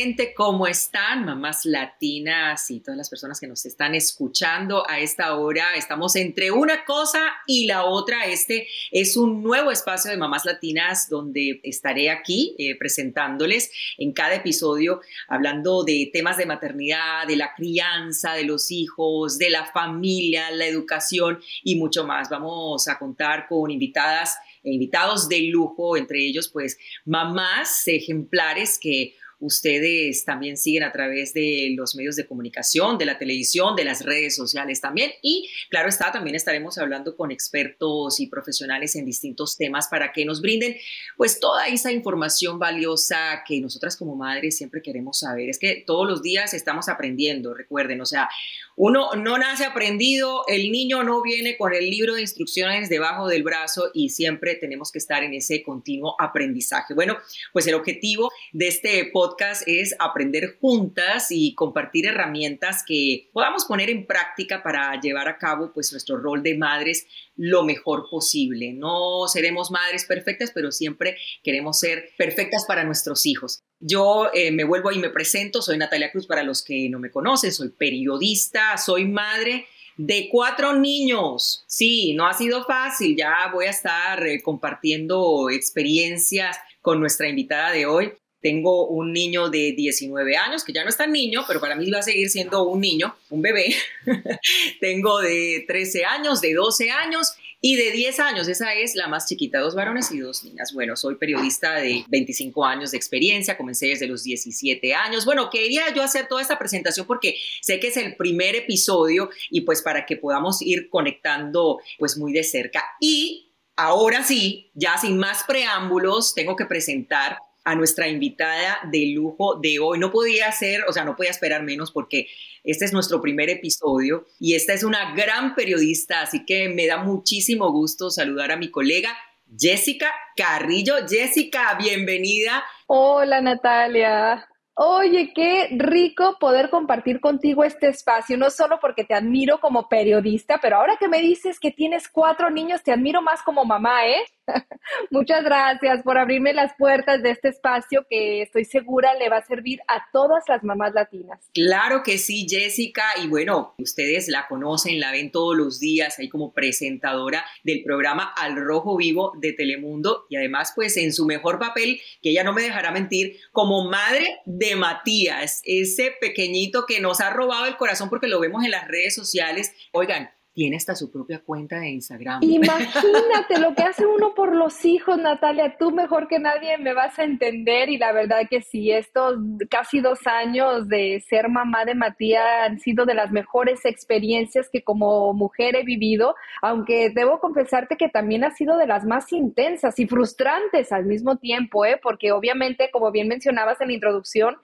Gente, ¿cómo están? Mamás latinas y todas las personas que nos están escuchando a esta hora. Estamos entre una cosa y la otra. Este es un nuevo espacio de Mamás Latinas donde estaré aquí eh, presentándoles en cada episodio hablando de temas de maternidad, de la crianza de los hijos, de la familia, la educación y mucho más. Vamos a contar con invitadas invitados de lujo, entre ellos pues mamás ejemplares que ustedes también siguen a través de los medios de comunicación, de la televisión, de las redes sociales también. Y claro está, también estaremos hablando con expertos y profesionales en distintos temas para que nos brinden pues toda esa información valiosa que nosotras como madres siempre queremos saber. Es que todos los días estamos aprendiendo, recuerden, o sea, uno no nace aprendido, el niño no viene con el libro de instrucciones debajo del brazo y siempre tenemos que estar en ese continuo aprendizaje. Bueno, pues el objetivo de este podcast es aprender juntas y compartir herramientas que podamos poner en práctica para llevar a cabo pues nuestro rol de madres lo mejor posible. No seremos madres perfectas, pero siempre queremos ser perfectas para nuestros hijos. Yo eh, me vuelvo y me presento, soy Natalia Cruz para los que no me conocen, soy periodista, soy madre de cuatro niños. Sí, no ha sido fácil, ya voy a estar eh, compartiendo experiencias con nuestra invitada de hoy. Tengo un niño de 19 años, que ya no es tan niño, pero para mí va a seguir siendo un niño, un bebé. Tengo de 13 años, de 12 años y de 10 años, esa es la más chiquita, dos varones y dos niñas. Bueno, soy periodista de 25 años de experiencia, comencé desde los 17 años. Bueno, quería yo hacer toda esta presentación porque sé que es el primer episodio y pues para que podamos ir conectando pues muy de cerca. Y ahora sí, ya sin más preámbulos, tengo que presentar a nuestra invitada de lujo de hoy. No podía ser, o sea, no podía esperar menos porque este es nuestro primer episodio y esta es una gran periodista, así que me da muchísimo gusto saludar a mi colega Jessica Carrillo. Jessica, bienvenida. Hola Natalia. Oye, qué rico poder compartir contigo este espacio, no solo porque te admiro como periodista, pero ahora que me dices que tienes cuatro niños, te admiro más como mamá, ¿eh? Muchas gracias por abrirme las puertas de este espacio que estoy segura le va a servir a todas las mamás latinas. Claro que sí, Jessica. Y bueno, ustedes la conocen, la ven todos los días ahí como presentadora del programa Al Rojo Vivo de Telemundo y además pues en su mejor papel, que ella no me dejará mentir, como madre de Matías, ese pequeñito que nos ha robado el corazón porque lo vemos en las redes sociales. Oigan, tiene hasta su propia cuenta de Instagram. Imagínate lo que hace uno por los hijos, Natalia. Tú mejor que nadie me vas a entender y la verdad que sí, estos casi dos años de ser mamá de Matías han sido de las mejores experiencias que como mujer he vivido, aunque debo confesarte que también ha sido de las más intensas y frustrantes al mismo tiempo, ¿eh? porque obviamente, como bien mencionabas en la introducción,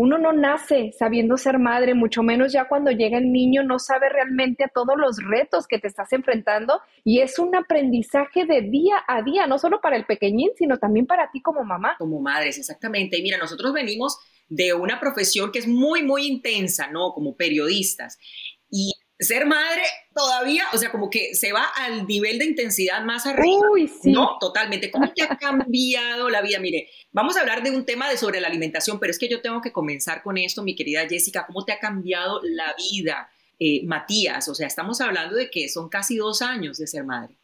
uno no nace sabiendo ser madre, mucho menos ya cuando llega el niño no sabe realmente a todos los retos que te estás enfrentando y es un aprendizaje de día a día, no solo para el pequeñín, sino también para ti como mamá. Como madres, exactamente. Y mira, nosotros venimos de una profesión que es muy, muy intensa, ¿no? Como periodistas. Y ser madre todavía, o sea, como que se va al nivel de intensidad más arriba. Uy, sí. No, totalmente. ¿Cómo te ha cambiado la vida? Mire, vamos a hablar de un tema de sobre la alimentación, pero es que yo tengo que comenzar con esto, mi querida Jessica. ¿Cómo te ha cambiado la vida, eh, Matías? O sea, estamos hablando de que son casi dos años de ser madre.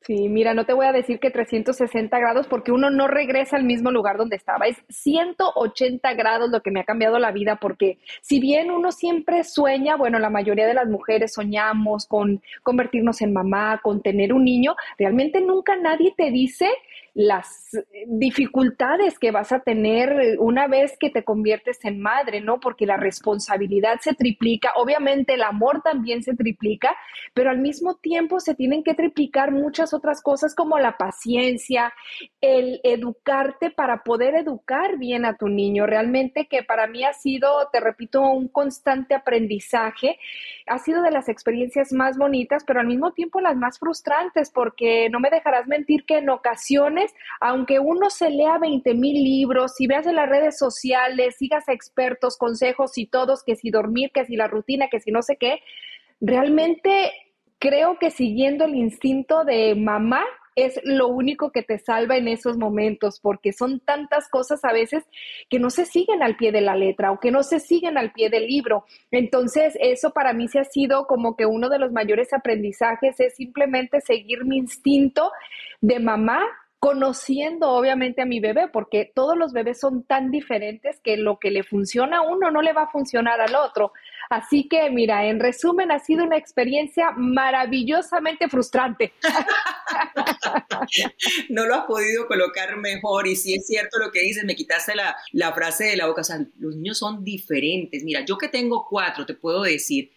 Sí, mira, no te voy a decir que 360 grados porque uno no regresa al mismo lugar donde estaba. Es 180 grados lo que me ha cambiado la vida porque si bien uno siempre sueña, bueno, la mayoría de las mujeres soñamos con convertirnos en mamá, con tener un niño, realmente nunca nadie te dice las dificultades que vas a tener una vez que te conviertes en madre, ¿no? Porque la responsabilidad se triplica, obviamente el amor también se triplica, pero al mismo tiempo se tienen que triplicar muchas otras cosas como la paciencia, el educarte para poder educar bien a tu niño. Realmente que para mí ha sido, te repito, un constante aprendizaje. Ha sido de las experiencias más bonitas, pero al mismo tiempo las más frustrantes, porque no me dejarás mentir que en ocasiones aunque uno se lea 20 mil libros, si veas en las redes sociales, sigas expertos, consejos y todos, que si dormir, que si la rutina, que si no sé qué, realmente creo que siguiendo el instinto de mamá, es lo único que te salva en esos momentos, porque son tantas cosas a veces que no se siguen al pie de la letra o que no se siguen al pie del libro. Entonces, eso para mí se ha sido como que uno de los mayores aprendizajes es simplemente seguir mi instinto de mamá conociendo obviamente a mi bebé, porque todos los bebés son tan diferentes que lo que le funciona a uno no le va a funcionar al otro. Así que, mira, en resumen, ha sido una experiencia maravillosamente frustrante. no lo has podido colocar mejor y si es cierto lo que dices, me quitaste la, la frase de la boca, o sea, los niños son diferentes. Mira, yo que tengo cuatro, te puedo decir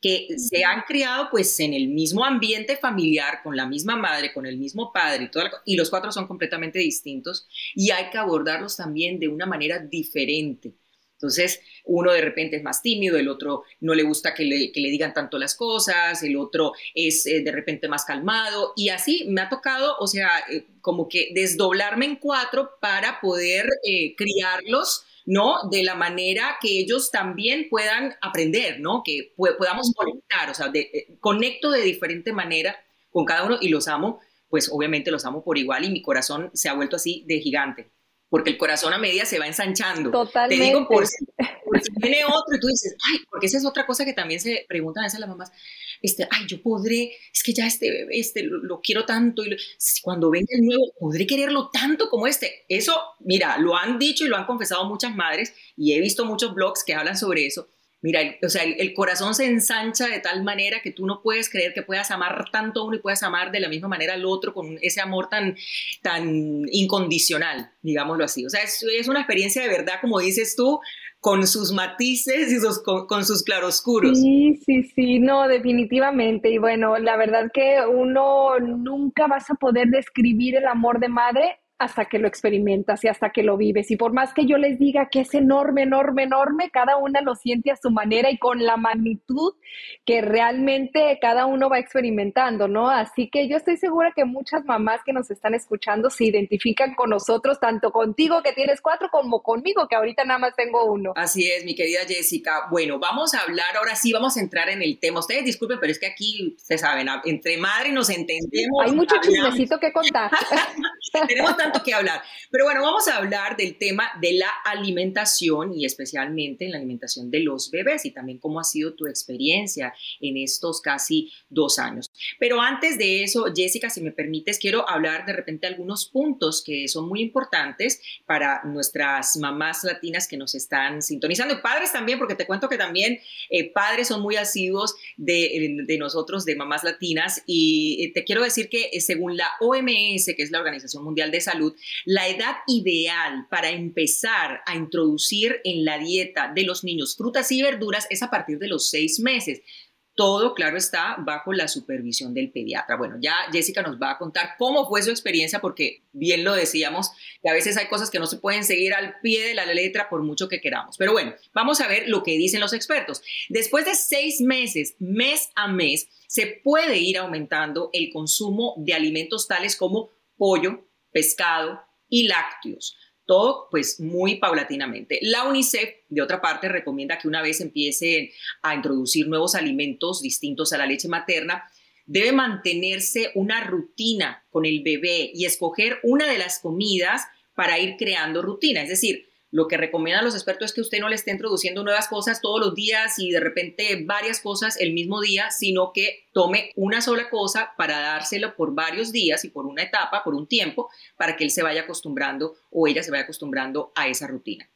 que se han criado pues en el mismo ambiente familiar, con la misma madre, con el mismo padre, y, toda y los cuatro son completamente distintos y hay que abordarlos también de una manera diferente. Entonces, uno de repente es más tímido, el otro no le gusta que le, digan tanto las cosas, el otro es eh, de repente más calmado y así me ha tocado, o sea, eh, como que desdoblarme en cuatro para poder eh, criarlos ¿no? De la manera que ellos también puedan aprender, ¿no? Que podamos conectar, o sea, de, conecto de diferente manera con cada uno y los amo, pues obviamente los amo por igual y mi corazón se ha vuelto así de gigante porque el corazón a medida se va ensanchando. Totalmente. Te digo, por si, viene otro y tú dices, ay, porque esa es otra cosa que también se preguntan a veces las mamás, este, ay, yo podré, es que ya este bebé, este, lo, quiero tanto, y cuando venga el nuevo, podré quererlo tanto como este. Eso, mira, lo han dicho y lo han confesado muchas madres, y he visto muchos blogs que hablan sobre eso, Mira, o sea, el, corazón se ensancha de tal manera que tú no puedes creer que puedas amar tanto a uno y puedas amar de la misma manera al otro con ese amor tan, tan incondicional, digámoslo así. O sea, es, una experiencia de verdad, como dices tú, con sus matices y sus, con, sus claroscuros. Sí, sí, sí, no, definitivamente. Y bueno, la verdad que uno nunca vas a poder describir el amor de madre hasta que lo experimentas y hasta que lo vives. Y por más que yo les diga que es enorme, enorme, enorme, cada una lo siente a su manera y con la magnitud que realmente cada uno va experimentando, ¿no? Así que yo estoy segura que muchas mamás que nos están escuchando se identifican con nosotros, tanto contigo que tienes cuatro como conmigo que ahorita nada más tengo uno. Así es, mi querida Jessica. Bueno, vamos a hablar, ahora sí vamos a entrar en el tema. Ustedes disculpen, pero es que aquí, ustedes saben, entre madre nos entendemos. Hay mucho chismecito que contar. Tenemos que hablar. Pero bueno, vamos a hablar del tema de la alimentación y especialmente en la alimentación de los bebés y también cómo ha sido tu experiencia en estos casi dos años. Pero antes de eso, Jessica, si me permites, quiero hablar de repente algunos puntos que son muy importantes para nuestras mamás latinas que nos están sintonizando y padres también, porque te cuento que también eh, padres son muy asiduos de, de, nosotros, de mamás latinas, y eh, te quiero decir que eh, según la OMS, que es la Organización Mundial de Salud, la edad ideal para empezar a introducir en la dieta de los niños frutas y verduras es a partir de los seis meses. Todo, claro, está bajo la supervisión del pediatra. Bueno, ya Jessica nos va a contar cómo fue su experiencia, porque bien lo decíamos, que a veces hay cosas que no se pueden seguir al pie de la letra por mucho que queramos. Pero bueno, vamos a ver lo que dicen los expertos. Después de seis meses, mes a mes, se puede ir aumentando el consumo de alimentos tales como pollo, pescado y lácteos. Todo pues muy paulatinamente. La UNICEF, de otra parte, recomienda que una vez empiecen a introducir nuevos alimentos distintos a la leche materna, debe mantenerse una rutina con el bebé y escoger una de las comidas para ir creando rutina. Es decir, lo que recomiendan los expertos es que usted no le esté introduciendo nuevas cosas todos los días y de repente varias cosas el mismo día, sino que tome una sola cosa para dárselo por varios días y por una etapa, por un tiempo, para que él se vaya acostumbrando o ella se vaya acostumbrando a esa rutina.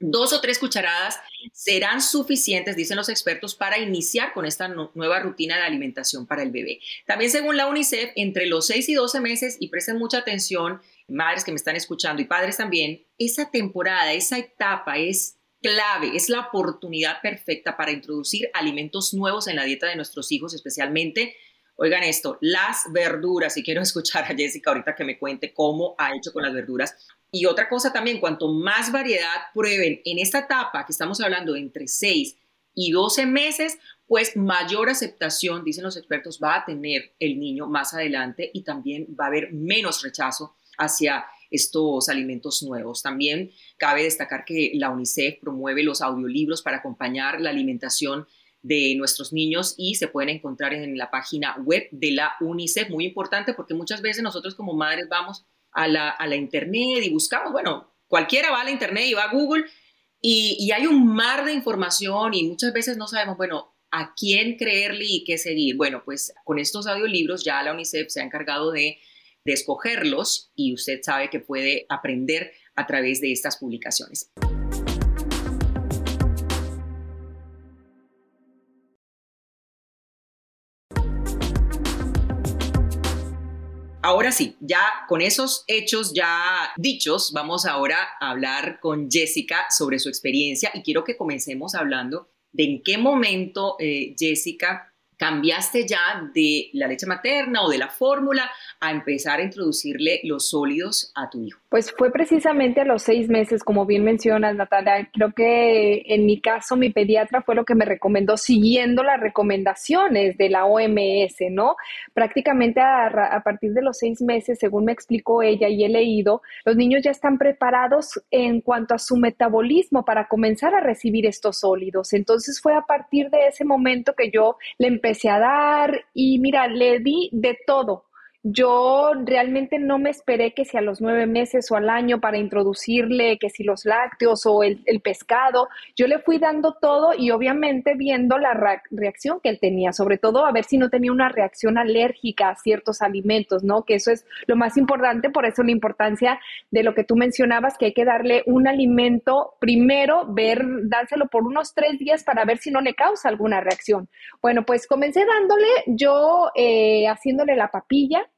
Dos o tres cucharadas serán suficientes, dicen los expertos, para iniciar con esta nueva rutina de alimentación para el bebé. También según la UNICEF, entre los 6 y 12 meses, y presten mucha atención, madres que me están escuchando y padres también, esa temporada, esa etapa es clave, es la oportunidad perfecta para introducir alimentos nuevos en la dieta de nuestros hijos, especialmente, oigan esto, las verduras, y quiero escuchar a Jessica ahorita que me cuente cómo ha hecho con las verduras. Y otra cosa también, cuanto más variedad prueben en esta etapa que estamos hablando entre 6 y 12 meses, pues mayor aceptación, dicen los expertos, va a tener el niño más adelante y también va a haber menos rechazo hacia estos alimentos nuevos. También cabe destacar que la UNICEF promueve los audiolibros para acompañar la alimentación de nuestros niños y se pueden encontrar en la página web de la UNICEF. Muy importante porque muchas veces nosotros como madres vamos a la, a la internet y buscamos, bueno, cualquiera va a la internet y va a Google y, y hay un mar de información y muchas veces no sabemos, bueno, a quién creerle y qué seguir. Bueno, pues con estos audiolibros ya la UNICEF se ha encargado de, de escogerlos y usted sabe que puede aprender a través de estas publicaciones. Ahora sí, ya con esos hechos ya dichos, vamos ahora a hablar con Jessica sobre su experiencia y quiero que comencemos hablando de en qué momento, eh, Jessica, cambiaste ya de la leche materna o de la fórmula a empezar a introducirle los sólidos a tu hijo? Pues fue precisamente a los seis meses, como bien mencionas, Natalia. Creo que en mi caso mi pediatra fue lo que me recomendó siguiendo las recomendaciones de la OMS, ¿no? Prácticamente a, a partir de los seis meses, según me explicó ella y he leído, los niños ya están preparados en cuanto a su metabolismo para comenzar a recibir estos sólidos. Entonces fue a partir de ese momento que yo le empecé a dar y mira, le di de todo yo realmente no me esperé que si a los nueve meses o al año para introducirle, que si los lácteos o el, pescado, yo le fui dando todo y obviamente viendo la reacción que él tenía, sobre todo a ver si no tenía una reacción alérgica a ciertos alimentos, ¿no? Que eso es lo más importante, por eso la importancia de lo que tú mencionabas, que hay que darle un alimento primero, ver, dárselo por unos tres días para ver si no le causa alguna reacción. Bueno, pues comencé dándole, yo eh, haciéndole la papilla,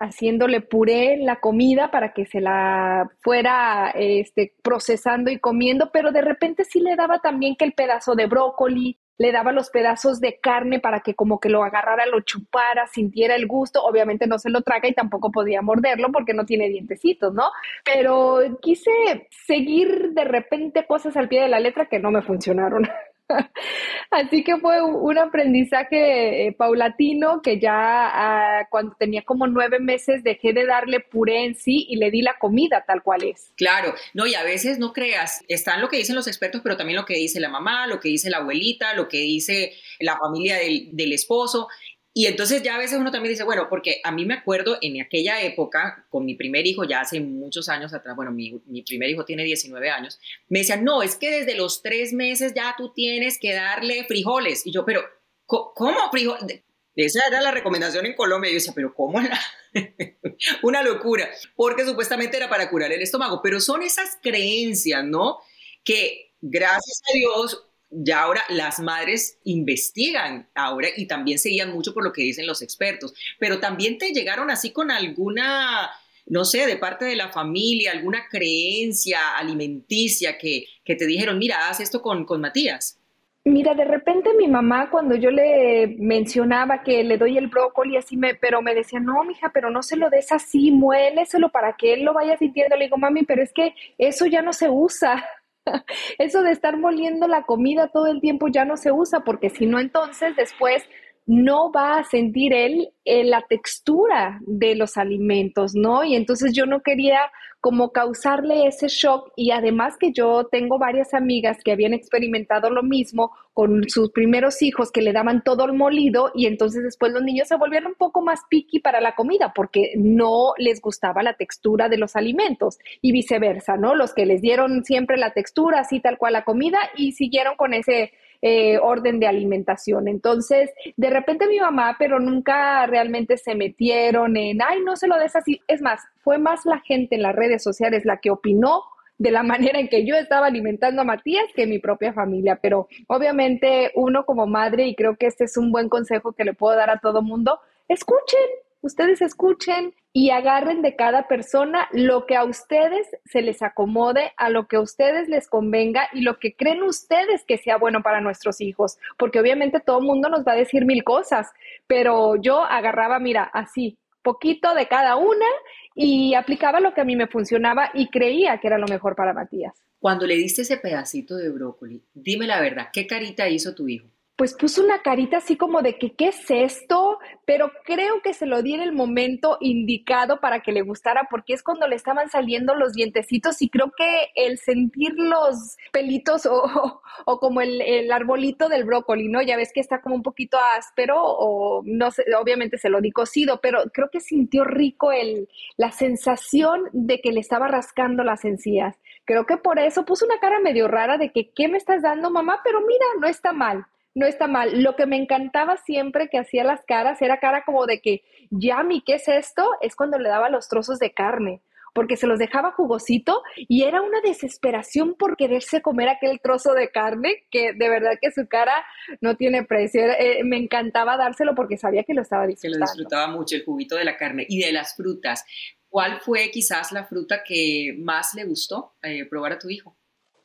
haciéndole puré la comida para que se la fuera este, procesando y comiendo, pero de repente sí le daba también que el pedazo de brócoli, le daba los pedazos de carne para que como que lo agarrara, lo chupara, sintiera el gusto. Obviamente no se lo traga y tampoco podía morderlo porque no tiene dientecitos, ¿no? Pero quise seguir de repente cosas al pie de la letra que no me funcionaron. Así que fue un aprendizaje eh, paulatino que ya ah, cuando tenía como nueve meses dejé de darle puré en sí y le di la comida tal cual es. Claro, no, y a veces no creas, están lo que dicen los expertos, pero también lo que dice la mamá, lo que dice la abuelita, lo que dice la familia del, del esposo. Y entonces ya a veces uno también dice, bueno, porque a mí me acuerdo en aquella época, con mi primer hijo, ya hace muchos años atrás, bueno, mi, mi, primer hijo tiene 19 años, me decían, no, es que desde los tres meses ya tú tienes que darle frijoles. Y yo, pero, ¿cómo frijoles? Esa era la recomendación en Colombia. Y yo decía, pero ¿cómo? La... Una locura, porque supuestamente era para curar el estómago, pero son esas creencias, ¿no? Que gracias a Dios ya ahora las madres investigan ahora y también seguían mucho por lo que dicen los expertos, pero también te llegaron así con alguna, no sé, de parte de la familia, alguna creencia alimenticia que, que te dijeron, mira, haz esto con, con Matías. Mira, de repente mi mamá cuando yo le mencionaba que le doy el brócoli así me, pero me decía, no, mija, pero no se lo des así, muéleselo para que él lo vaya sintiendo. Le digo, mami, pero es que eso ya no se usa. Eso de estar moliendo la comida todo el tiempo ya no se usa porque si no entonces después no va a sentir él eh, la textura de los alimentos, ¿no? Y entonces yo no quería como causarle ese shock y además que yo tengo varias amigas que habían experimentado lo mismo con sus primeros hijos que le daban todo el molido y entonces después los niños se volvieron un poco más picky para la comida porque no les gustaba la textura de los alimentos y viceversa, ¿no? Los que les dieron siempre la textura así tal cual la comida y siguieron con ese eh, orden de alimentación. Entonces, de repente mi mamá, pero nunca realmente se metieron en, ay, no se lo des así. Es más, fue más la gente en las redes sociales la que opinó de la manera en que yo estaba alimentando a Matías que mi propia familia. Pero obviamente uno como madre, y creo que este es un buen consejo que le puedo dar a todo mundo, escuchen, ustedes escuchen y agarren de cada persona lo que a ustedes se les acomode, a lo que a ustedes les convenga y lo que creen ustedes que sea bueno para nuestros hijos, porque obviamente todo el mundo nos va a decir mil cosas, pero yo agarraba, mira, así, poquito de cada una y aplicaba lo que a mí me funcionaba y creía que era lo mejor para Matías. Cuando le diste ese pedacito de brócoli, dime la verdad, ¿qué carita hizo tu hijo? Pues puso una carita así como de que, ¿qué es esto? Pero creo que se lo di en el momento indicado para que le gustara, porque es cuando le estaban saliendo los dientecitos y creo que el sentir los pelitos o, o como el, el, arbolito del brócoli, ¿no? Ya ves que está como un poquito áspero o no sé, obviamente se lo di cocido, pero creo que sintió rico el, la sensación de que le estaba rascando las encías. Creo que por eso puso una cara medio rara de que, ¿qué me estás dando, mamá? Pero mira, no está mal no está mal. Lo que me encantaba siempre que hacía las caras era cara como de que, Yami, ¿qué es esto? Es cuando le daba los trozos de carne, porque se los dejaba jugosito y era una desesperación por quererse comer aquel trozo de carne, que de verdad que su cara no tiene precio. Eh, me encantaba dárselo porque sabía que lo estaba disfrutando. Que lo disfrutaba mucho, el juguito de la carne y de las frutas. ¿Cuál fue quizás la fruta que más le gustó eh, probar a tu hijo?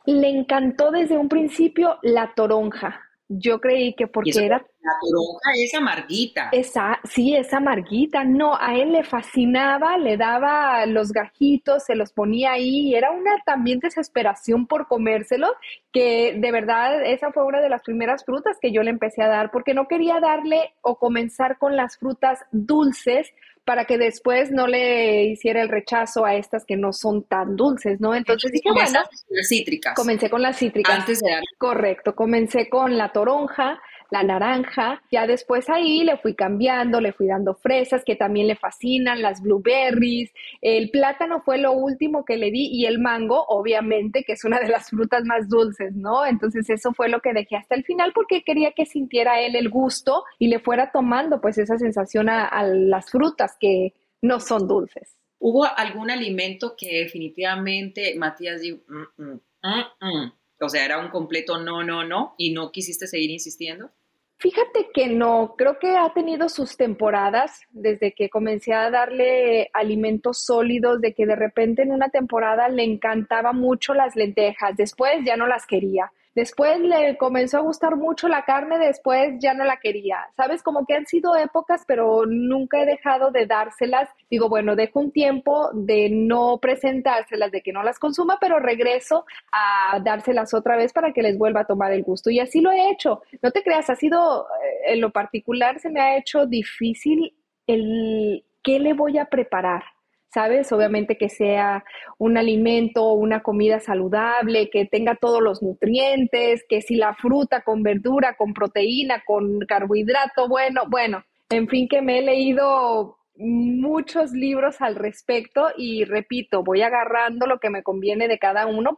Le encantó desde un principio la toronja yo creí que porque era... La toronja es amarguita. Esa, sí, es amarguita. No, a él le fascinaba, le daba los gajitos, se los ponía ahí. Y era una también desesperación por comérselo, que de verdad esa fue una de las primeras frutas que yo le empecé a dar, porque no quería darle o comenzar con las frutas dulces, para que después no le hiciera el rechazo a estas que no son tan dulces, ¿no? Entonces dije, bueno, las cítricas. Comencé con las cítricas. Antes de dar. Correcto, comencé con la toronja, la naranja. Ya después ahí le fui cambiando, le fui dando fresas que también le fascinan, las blueberries. El plátano fue lo último que le di y el mango, obviamente, que es una de las frutas más dulces, ¿no? Entonces eso fue lo que dejé hasta el final porque quería que sintiera él el gusto y le fuera tomando pues esa sensación a, las frutas que no son dulces. ¿Hubo algún alimento que definitivamente Matías dijo, mm, mm, mm, o sea, era un completo no, no, no, y no quisiste seguir insistiendo? Fíjate que no, creo que ha tenido sus temporadas desde que comencé a darle alimentos sólidos, de que de repente en una temporada le encantaba mucho las lentejas, después ya no las quería. Después le comenzó a gustar mucho la carne, después ya no la quería. Sabes, como que han sido épocas, pero nunca he dejado de dárselas. Digo, bueno, dejo un tiempo de no presentárselas, de que no las consuma, pero regreso a dárselas otra vez para que les vuelva a tomar el gusto. Y así lo he hecho. No te creas, ha sido, eh, en lo particular, se me ha hecho difícil el qué le voy a preparar ¿sabes? Obviamente que sea un alimento, una comida saludable, que tenga todos los nutrientes, que si la fruta con verdura, con proteína, con carbohidrato, bueno, bueno, en fin que me he leído muchos libros al respecto y repito, voy agarrando lo que me conviene de cada uno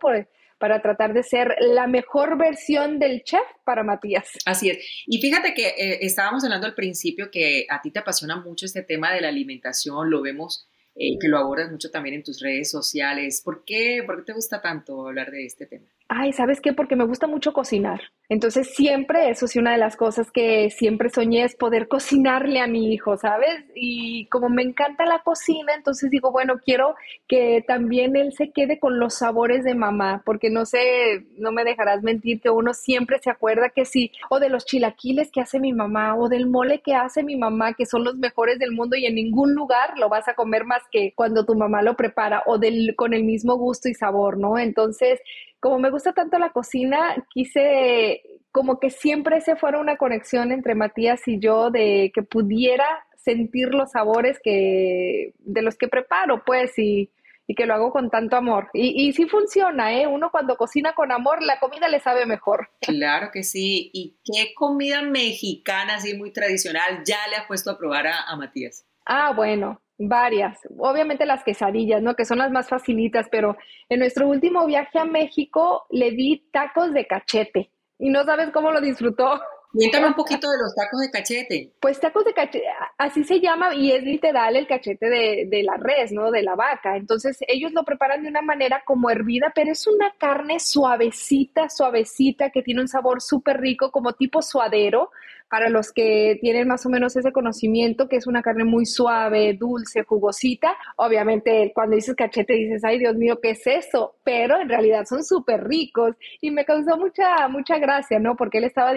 para tratar de ser la mejor versión del chef para Matías. Así es. Y fíjate que eh, estábamos hablando al principio que a ti te apasiona mucho este tema de la alimentación, lo vemos eh, que lo abordas mucho también en tus redes sociales. ¿Por qué, ¿Por qué te gusta tanto hablar de este tema? Ay, ¿sabes qué? Porque me gusta mucho cocinar. Entonces siempre, eso sí, una de las cosas que siempre soñé es poder cocinarle a mi hijo, ¿sabes? Y como me encanta la cocina, entonces digo, bueno, quiero que también él se quede con los sabores de mamá, porque no sé, no me dejarás mentir que uno siempre se acuerda que sí, o de los chilaquiles que hace mi mamá, o del mole que hace mi mamá, que son los mejores del mundo y en ningún lugar lo vas a comer más que cuando tu mamá lo prepara, o del, con el mismo gusto y sabor, ¿no? Entonces, como me gusta tanto la cocina, quise como que siempre se fuera una conexión entre Matías y yo de que pudiera sentir los sabores que de los que preparo, pues, y, y que lo hago con tanto amor. Y, y sí funciona, ¿eh? Uno cuando cocina con amor, la comida le sabe mejor. Claro que sí. ¿Y qué comida mexicana, así muy tradicional, ya le ha puesto a probar a, a Matías? Ah, bueno, Varias, obviamente las quesadillas, ¿no? Que son las más facilitas, pero en nuestro último viaje a México le di tacos de cachete y no sabes cómo lo disfrutó. Cuéntame un poquito de los tacos de cachete. Pues tacos de cachete, así se llama y es literal el cachete de, de, la res, ¿no? De la vaca. Entonces ellos lo preparan de una manera como hervida, pero es una carne suavecita, suavecita, que tiene un sabor súper rico, como tipo suadero, para los que tienen más o menos ese conocimiento, que es una carne muy suave, dulce, jugosita. Obviamente, cuando dices cachete dices, ay Dios mío, ¿qué es eso? Pero en realidad son súper ricos y me causó mucha, mucha gracia, ¿no? Porque él estaba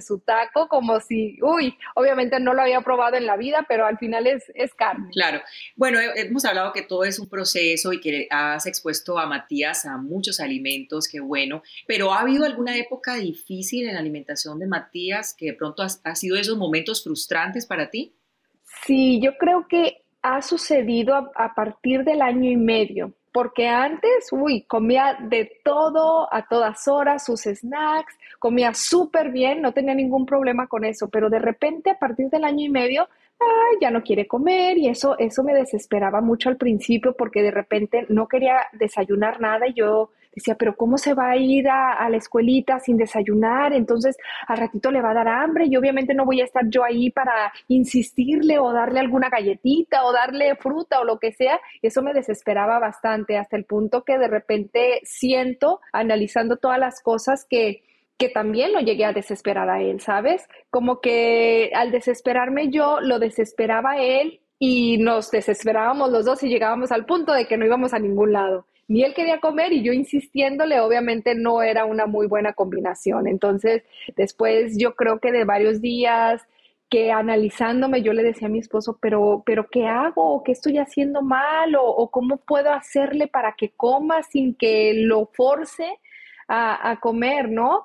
su taco como si, uy, obviamente no lo había probado en la vida, pero al final es, es carne. Claro. Bueno, hemos hablado que todo es un proceso y que has expuesto a Matías a muchos alimentos, qué bueno, pero ¿ha habido alguna época difícil en la alimentación de Matías que de pronto ha, sido esos momentos frustrantes para ti? Sí, yo creo que ha sucedido a, a, partir del año y medio, porque antes, uy, comía de todo a todas horas, sus snacks, comía súper bien, no tenía ningún problema con eso, pero de repente a partir del año y medio ay, ya no quiere comer y eso, eso me desesperaba mucho al principio porque de repente no quería desayunar nada y yo decía, pero ¿cómo se va a ir a, la escuelita sin desayunar? Entonces al ratito le va a dar hambre y obviamente no voy a estar yo ahí para insistirle o darle alguna galletita o darle fruta o lo que sea. Eso me desesperaba bastante hasta el punto que de repente siento, analizando todas las cosas que que también lo llegué a desesperar a él, ¿sabes? Como que al desesperarme yo, lo desesperaba él y nos desesperábamos los dos y llegábamos al punto de que no íbamos a ningún lado. Ni él quería comer y yo insistiéndole, obviamente no era una muy buena combinación. Entonces, después yo creo que de varios días que analizándome yo le decía a mi esposo, pero, pero ¿qué hago? ¿Qué estoy haciendo mal? ¿O, o cómo puedo hacerle para que coma sin que lo force a, a comer, ¿no?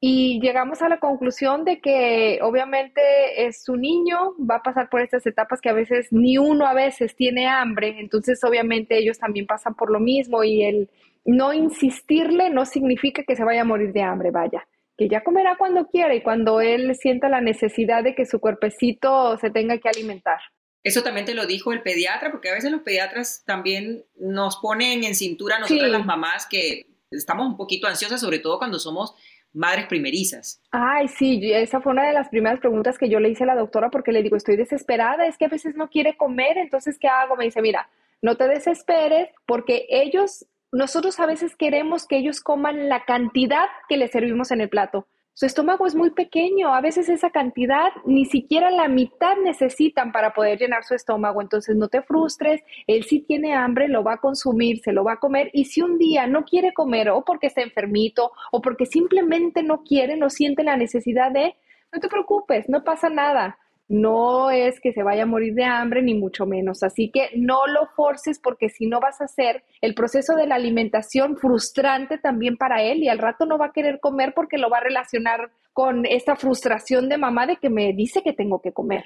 Y llegamos a la conclusión de que obviamente es su niño, va a pasar por estas etapas que a veces ni uno a veces tiene hambre, entonces obviamente ellos también pasan por lo mismo y el no insistirle no significa que se vaya a morir de hambre, vaya, que ya comerá cuando quiera y cuando él sienta la necesidad de que su cuerpecito se tenga que alimentar. Eso también te lo dijo el pediatra, porque a veces los pediatras también nos ponen en cintura a nosotras las mamás que estamos un poquito ansiosas, sobre todo cuando somos madres primerizas? Ay, sí, esa fue una de las primeras preguntas que yo le hice a la doctora porque le digo, estoy desesperada, es que a veces no quiere comer, entonces, ¿qué hago? Me dice, mira, no te desesperes porque ellos, nosotros a veces queremos que ellos coman la cantidad que les servimos en el plato. Su estómago es muy pequeño, a veces esa cantidad ni siquiera la mitad necesitan para poder llenar su estómago, entonces no te frustres, él sí tiene hambre, lo va a consumir, se lo va a comer y si un día no quiere comer o porque está enfermito o porque simplemente no quiere, no siente la necesidad de, no te preocupes, no pasa nada no es que se vaya a morir de hambre, ni mucho menos. Así que no lo forces porque si no vas a hacer el proceso de la alimentación frustrante también para él y al rato no va a querer comer porque lo va a relacionar con esta frustración de mamá de que me dice que tengo que comer.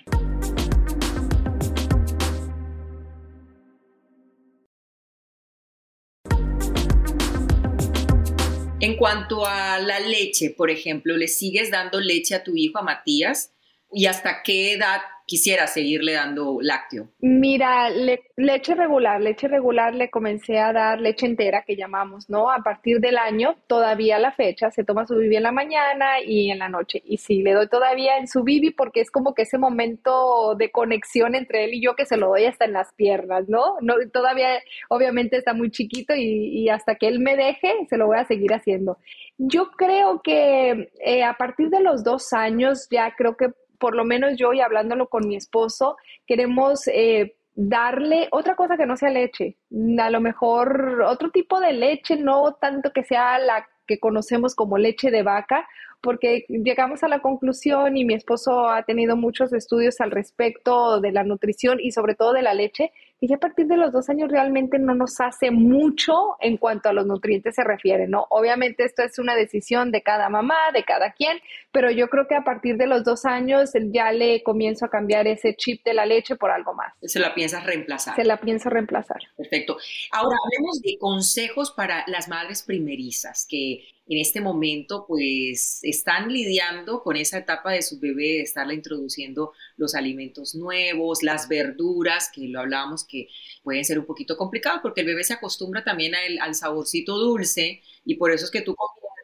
En cuanto a la leche, por ejemplo, ¿le sigues dando leche a tu hijo, a Matías? ¿Y hasta qué edad quisiera seguirle dando lácteo? Mira, leche regular, leche regular le comencé a dar leche entera que llamamos, ¿no? A partir del año, todavía la fecha, se toma su bibi en la mañana y en la noche. Y sí, le doy todavía en su bibi porque es como que ese momento de conexión entre él y yo que se lo doy hasta en las piernas, ¿no? no todavía, obviamente está muy chiquito y, hasta que él me deje, se lo voy a seguir haciendo. Yo creo que eh, a partir de los dos años ya creo que por lo menos yo y hablándolo con mi esposo, queremos eh, darle otra cosa que no sea leche, a lo mejor otro tipo de leche, no tanto que sea la que conocemos como leche de vaca, porque llegamos a la conclusión y mi esposo ha tenido muchos estudios al respecto de la nutrición y sobre todo de la leche, y ya a partir de los dos años realmente no nos hace mucho en cuanto a los nutrientes se refiere, ¿no? Obviamente esto es una decisión de cada mamá, de cada quien, pero yo creo que a partir de los dos años ya le comienzo a cambiar ese chip de la leche por algo más. Se la piensas reemplazar. Se la pienso reemplazar. Perfecto. Ahora hablemos de consejos para las madres primerizas que en este momento pues están lidiando con esa etapa de su bebé, de estarla introduciendo los alimentos nuevos, las verduras, que lo hablábamos que pueden ser un poquito complicados porque el bebé se acostumbra también al saborcito dulce y por eso es que tú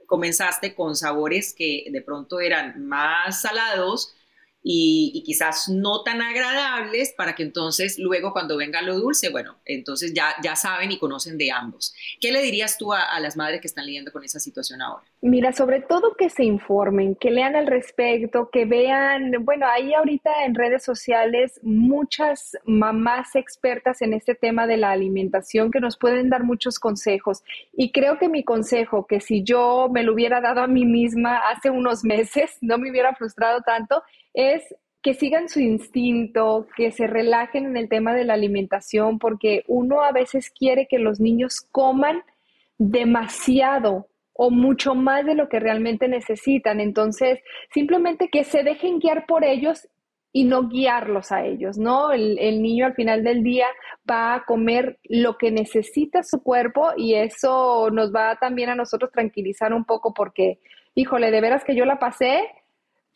comenzaste con sabores que de pronto eran más salados y, quizás no tan agradables para que entonces luego cuando venga lo dulce, bueno, entonces ya, ya saben y conocen de ambos. ¿Qué le dirías tú a, las madres que están lidiando con esa situación ahora? Mira, sobre todo que se informen, que lean al respecto, que vean, bueno, hay ahorita en redes sociales muchas mamás expertas en este tema de la alimentación que nos pueden dar muchos consejos. Y creo que mi consejo, que si yo me lo hubiera dado a mí misma hace unos meses, no me hubiera frustrado tanto, es que sigan su instinto, que se relajen en el tema de la alimentación, porque uno a veces quiere que los niños coman demasiado o mucho más de lo que realmente necesitan. Entonces, simplemente que se dejen guiar por ellos y no guiarlos a ellos, ¿no? El, niño al final del día va a comer lo que necesita su cuerpo y eso nos va también a nosotros tranquilizar un poco porque, híjole, de veras que yo la pasé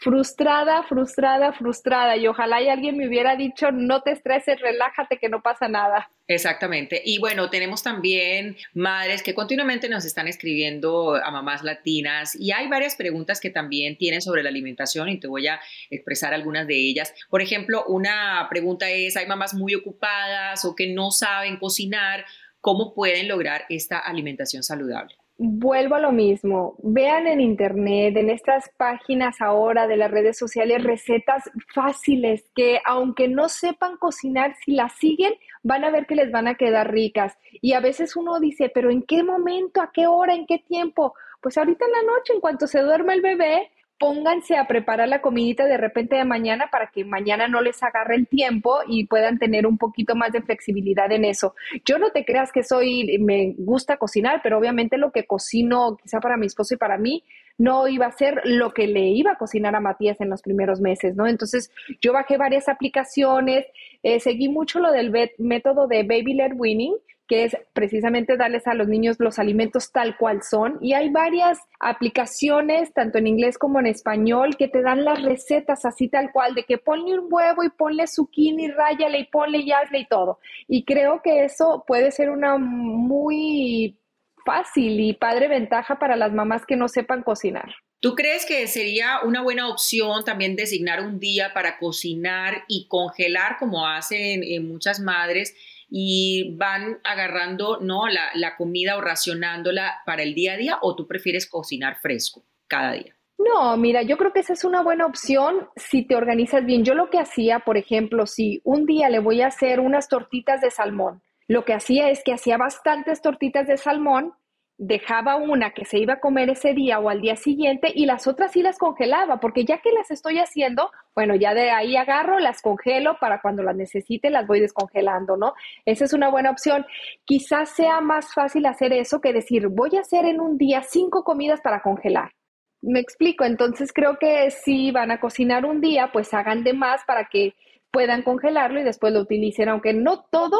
frustrada, frustrada, frustrada. Y ojalá y alguien me hubiera dicho, no te estreses, relájate, que no pasa nada. Exactamente. Y bueno, tenemos también madres que continuamente nos están escribiendo a mamás latinas y hay varias preguntas que también tienen sobre la alimentación y te voy a expresar algunas de ellas. Por ejemplo, una pregunta es, hay mamás muy ocupadas o que no saben cocinar, ¿cómo pueden lograr esta alimentación saludable? Vuelvo a lo mismo. Vean en internet, en estas páginas ahora de las redes sociales, recetas fáciles que aunque no sepan cocinar, si las siguen, van a ver que les van a quedar ricas. Y a veces uno dice, pero ¿en qué momento? ¿A qué hora? ¿En qué tiempo? Pues ahorita en la noche, en cuanto se duerme el bebé, pónganse a preparar la comidita de repente de mañana para que mañana no les agarre el tiempo y puedan tener un poquito más de flexibilidad en eso. Yo no te creas que soy, me gusta cocinar, pero obviamente lo que cocino quizá para mi esposo y para mí no iba a ser lo que le iba a cocinar a Matías en los primeros meses, ¿no? Entonces yo bajé varias aplicaciones, eh, seguí mucho lo del método de Baby Led Winning, que es precisamente darles a los niños los alimentos tal cual son. Y hay varias aplicaciones, tanto en inglés como en español, que te dan las recetas así tal cual, de que ponle un huevo y ponle zucchini, ráyale y ponle y hazle y todo. Y creo que eso puede ser una muy fácil y padre ventaja para las mamás que no sepan cocinar. ¿Tú crees que sería una buena opción también designar un día para cocinar y congelar como hacen muchas madres? Y van agarrando ¿no? La, la comida o racionándola para el día a día o tú prefieres cocinar fresco cada día? No, mira, yo creo que esa es una buena opción si te organizas bien. Yo lo que hacía, por ejemplo, si un día le voy a hacer unas tortitas de salmón, lo que hacía es que hacía bastantes tortitas de salmón dejaba una que se iba a comer ese día o al día siguiente y las otras sí las congelaba, porque ya que las estoy haciendo, bueno, ya de ahí agarro, las congelo para cuando las necesite, las voy descongelando, ¿no? Esa es una buena opción. Quizás sea más fácil hacer eso que decir, voy a hacer en un día cinco comidas para congelar. Me explico, entonces creo que si van a cocinar un día, pues hagan de más para que puedan congelarlo y después lo utilicen, aunque no todo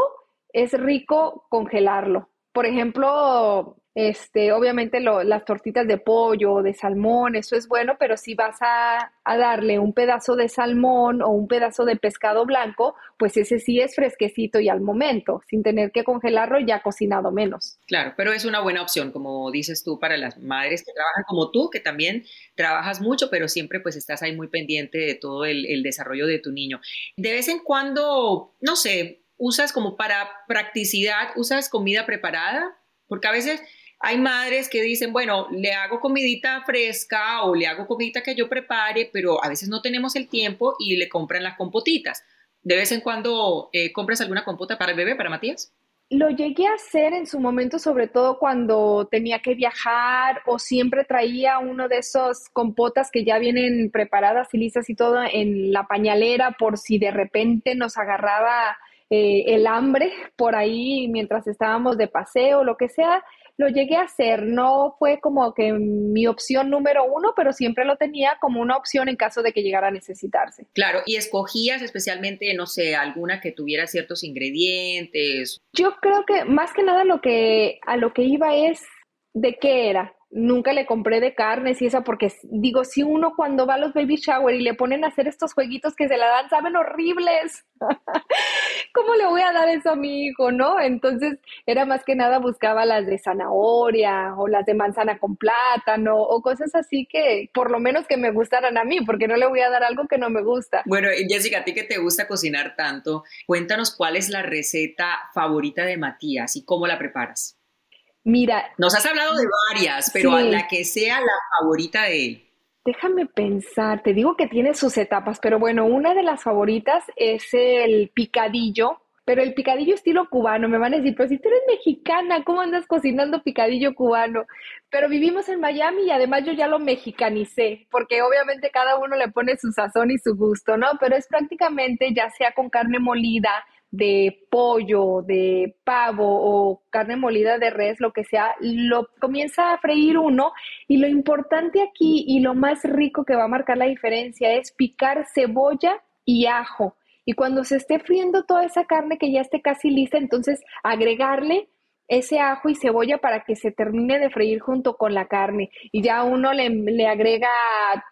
es rico congelarlo. Por ejemplo, este, obviamente las tortitas de pollo de salmón, eso es bueno, pero si vas a, darle un pedazo de salmón o un pedazo de pescado blanco, pues ese sí es fresquecito y al momento, sin tener que congelarlo ya cocinado menos. Claro, pero es una buena opción, como dices tú, para las madres que trabajan como tú, que también trabajas mucho, pero siempre pues estás ahí muy pendiente de todo el, el desarrollo de tu niño. De vez en cuando, no sé, usas como para practicidad, usas comida preparada, porque a veces hay madres que dicen, bueno, le hago comidita fresca o le hago comidita que yo prepare, pero a veces no tenemos el tiempo y le compran las compotitas. ¿De vez en cuando eh, compras alguna compota para el bebé, para Matías? Lo llegué a hacer en su momento, sobre todo cuando tenía que viajar o siempre traía uno de esos compotas que ya vienen preparadas y listas y todo en la pañalera por si de repente nos agarraba eh, el hambre por ahí mientras estábamos de paseo lo que sea lo llegué a hacer. No fue como que mi opción número uno, pero siempre lo tenía como una opción en caso de que llegara a necesitarse. Claro, y escogías especialmente, no sé, alguna que tuviera ciertos ingredientes. Yo creo que más que nada lo que a lo que iba es de qué era. Nunca le compré de carnes y esa, porque digo, si uno cuando va a los baby shower y le ponen a hacer estos jueguitos que se la dan, saben horribles. ¿Cómo le voy a dar eso a mi hijo, no? Entonces, era más que nada buscaba las de zanahoria o las de manzana con plátano o cosas así que por lo menos que me gustaran a mí, porque no le voy a dar algo que no me gusta. Bueno, Jessica, a ti que te gusta cocinar tanto, cuéntanos cuál es la receta favorita de Matías y cómo la preparas. Mira. Nos has hablado de varias, pero a la que sea la favorita de él. Déjame pensar, te digo que tiene sus etapas, pero bueno, una de las favoritas es el picadillo, pero el picadillo estilo cubano. Me van a decir, pero si tú eres mexicana, ¿cómo andas cocinando picadillo cubano? Pero vivimos en Miami y además yo ya lo mexicanicé, porque obviamente cada uno le pone su sazón y su gusto, ¿no? Pero es prácticamente ya sea con carne molida, de pollo, de pavo o carne molida de res, lo que sea, lo comienza a freír uno y lo importante aquí y lo más rico que va a marcar la diferencia es picar cebolla y ajo. Y cuando se esté friendo toda esa carne que ya esté casi lista, entonces agregarle ese ajo y cebolla para que se termine de freír junto con la carne. Y ya uno le, le, agrega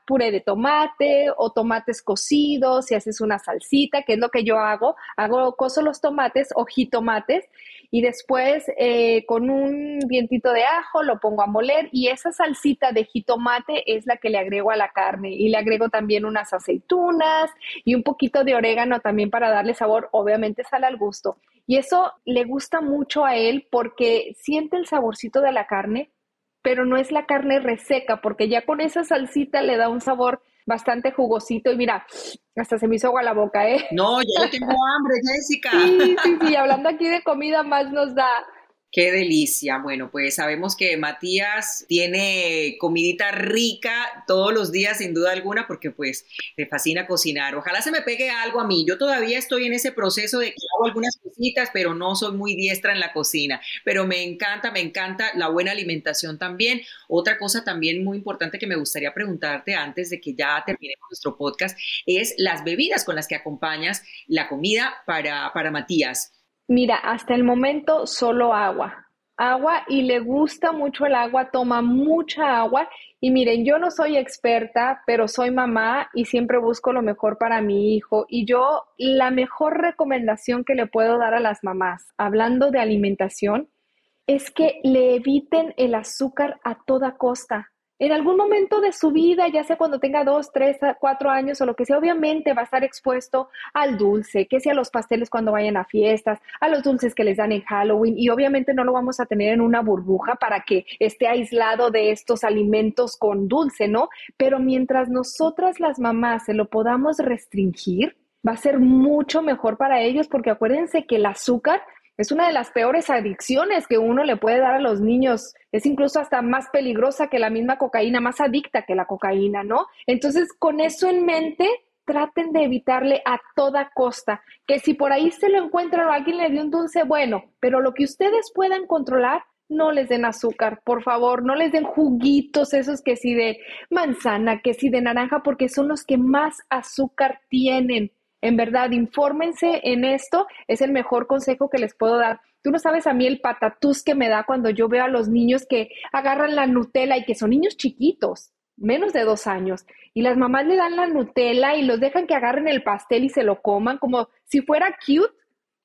puré de tomate o tomates cocidos, si haces una salsita, que es lo que yo hago. Hago, coso los tomates o jitomates y después eh, con un vientito de ajo lo pongo a moler y esa salsita de jitomate es la que le agrego a la carne y le agrego también unas aceitunas y un poquito de orégano también para darle sabor, obviamente sale al gusto. Y eso le gusta mucho a él porque siente el saborcito de la carne, pero no es la carne reseca porque ya con esa salsita le da un sabor bastante jugosito y mira, hasta se me hizo agua la boca, ¿eh? No, ya tengo hambre, Jessica. Sí, sí, sí, hablando aquí de comida más nos da. Qué delicia. Bueno, pues sabemos que Matías tiene comidita rica todos los días, sin duda alguna, porque pues le fascina cocinar. Ojalá se me pegue algo a mí. Yo todavía estoy en ese proceso de que hago algunas cositas, pero no soy muy diestra en la cocina. Pero me encanta, me encanta la buena alimentación también. Otra cosa también muy importante que me gustaría preguntarte antes de que ya terminemos nuestro podcast es las bebidas con las que acompañas la comida para, para Matías. Mira, hasta el momento solo agua. Agua y le gusta mucho el agua, toma mucha agua. Y miren, yo no soy experta, pero soy mamá y siempre busco lo mejor para mi hijo. Y yo la mejor recomendación que le puedo dar a las mamás, hablando de alimentación, es que le eviten el azúcar a toda costa en algún momento de su vida, ya sea cuando tenga dos, tres, cuatro años o lo que sea, obviamente va a estar expuesto al dulce, que sea los pasteles cuando vayan a fiestas, a los dulces que les dan en Halloween y obviamente no lo vamos a tener en una burbuja para que esté aislado de estos alimentos con dulce, ¿no? Pero mientras nosotras las mamás se lo podamos restringir, va a ser mucho mejor para ellos porque acuérdense que el azúcar es una de las peores adicciones que uno le puede dar a los niños. Es incluso hasta más peligrosa que la misma cocaína, más adicta que la cocaína, ¿no? Entonces, con eso en mente, traten de evitarle a toda costa. Que si por ahí se lo encuentran o alguien le dio un dulce, bueno, pero lo que ustedes puedan controlar, no les den azúcar, por favor, no les den juguitos esos que si de manzana, que si de naranja, porque son los que más azúcar tienen. En verdad, infórmense en esto, es el mejor consejo que les puedo dar. Tú no sabes a mí el patatús que me da cuando yo veo a los niños que agarran la Nutella y que son niños chiquitos, menos de dos años, y las mamás le dan la Nutella y los dejan que agarren el pastel y se lo coman como si fuera cute.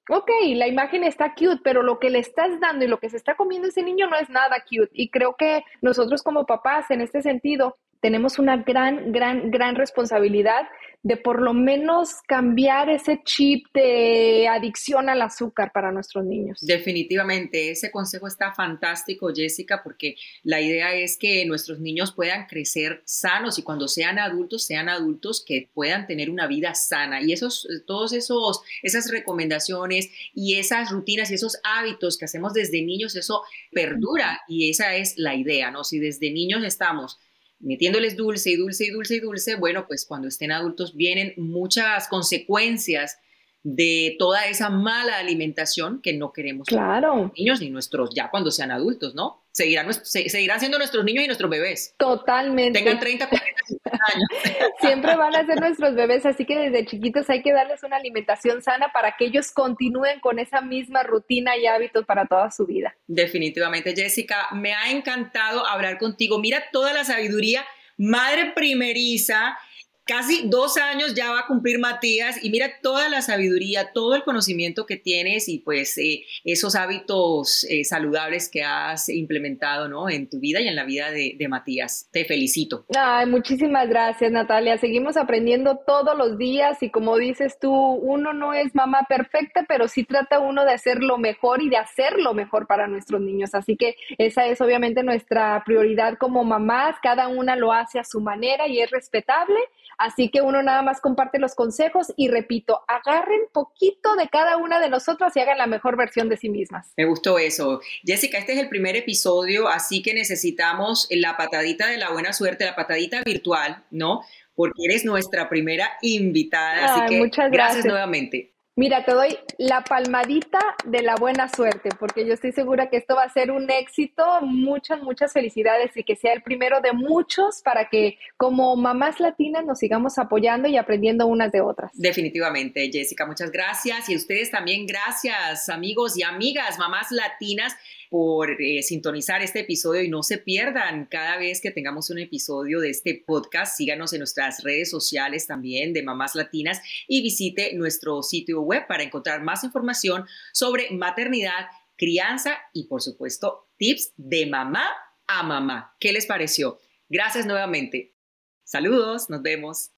Ok, la imagen está cute, pero lo que le estás dando y lo que se está comiendo ese niño no es nada cute. Y creo que nosotros como papás en este sentido tenemos una gran, gran, gran responsabilidad de por lo menos cambiar ese chip de adicción al azúcar para nuestros niños. Definitivamente, ese consejo está fantástico, Jessica, porque la idea es que nuestros niños puedan crecer sanos y cuando sean adultos, sean adultos que puedan tener una vida sana. Y esos, todos esos, esas recomendaciones y esas rutinas y esos hábitos que hacemos desde niños, eso perdura y esa es la idea, ¿no? Si desde niños estamos metiéndoles dulce y dulce y dulce y dulce, bueno, pues cuando estén adultos vienen muchas consecuencias de toda esa mala alimentación que no queremos claro. los niños ni nuestros ya cuando sean adultos, ¿no? Seguirán, seguirán siendo nuestros niños y nuestros bebés. Totalmente. Tengan 30, 40, 50 años. Siempre van a ser nuestros bebés, así que desde chiquitos hay que darles una alimentación sana para que ellos continúen con esa misma rutina y hábitos para toda su vida. Definitivamente, Jessica, me ha encantado hablar contigo. Mira toda la sabiduría, madre primeriza Casi dos años ya va a cumplir Matías y mira toda la sabiduría, todo el conocimiento que tienes y pues eh, esos hábitos eh, saludables que has implementado ¿no? en tu vida y en la vida de, Matías. Te felicito. Ay, muchísimas gracias Natalia. Seguimos aprendiendo todos los días y como dices tú, uno no es mamá perfecta, pero sí trata uno de hacer lo mejor y de hacer lo mejor para nuestros niños. Así que esa es obviamente nuestra prioridad como mamás. Cada una lo hace a su manera y es respetable Así que uno nada más comparte los consejos y repito, agarren poquito de cada una de nosotras y hagan la mejor versión de sí mismas. Me gustó eso. Jessica, este es el primer episodio, así que necesitamos la patadita de la buena suerte, la patadita virtual, ¿no? Porque eres nuestra primera invitada, así que muchas gracias nuevamente. Mira, te doy la palmadita de la buena suerte, porque yo estoy segura que esto va a ser un éxito. Muchas, muchas felicidades y que sea el primero de muchos para que como mamás latinas nos sigamos apoyando y aprendiendo unas de otras. Definitivamente, Jessica, muchas gracias. Y ustedes también, gracias, amigos y amigas, mamás latinas por eh, sintonizar este episodio y no se pierdan cada vez que tengamos un episodio de este podcast. Síganos en nuestras redes sociales también de Mamás Latinas y visite nuestro sitio web para encontrar más información sobre maternidad, crianza y por supuesto tips de mamá a mamá. ¿Qué les pareció? Gracias nuevamente. Saludos, nos vemos.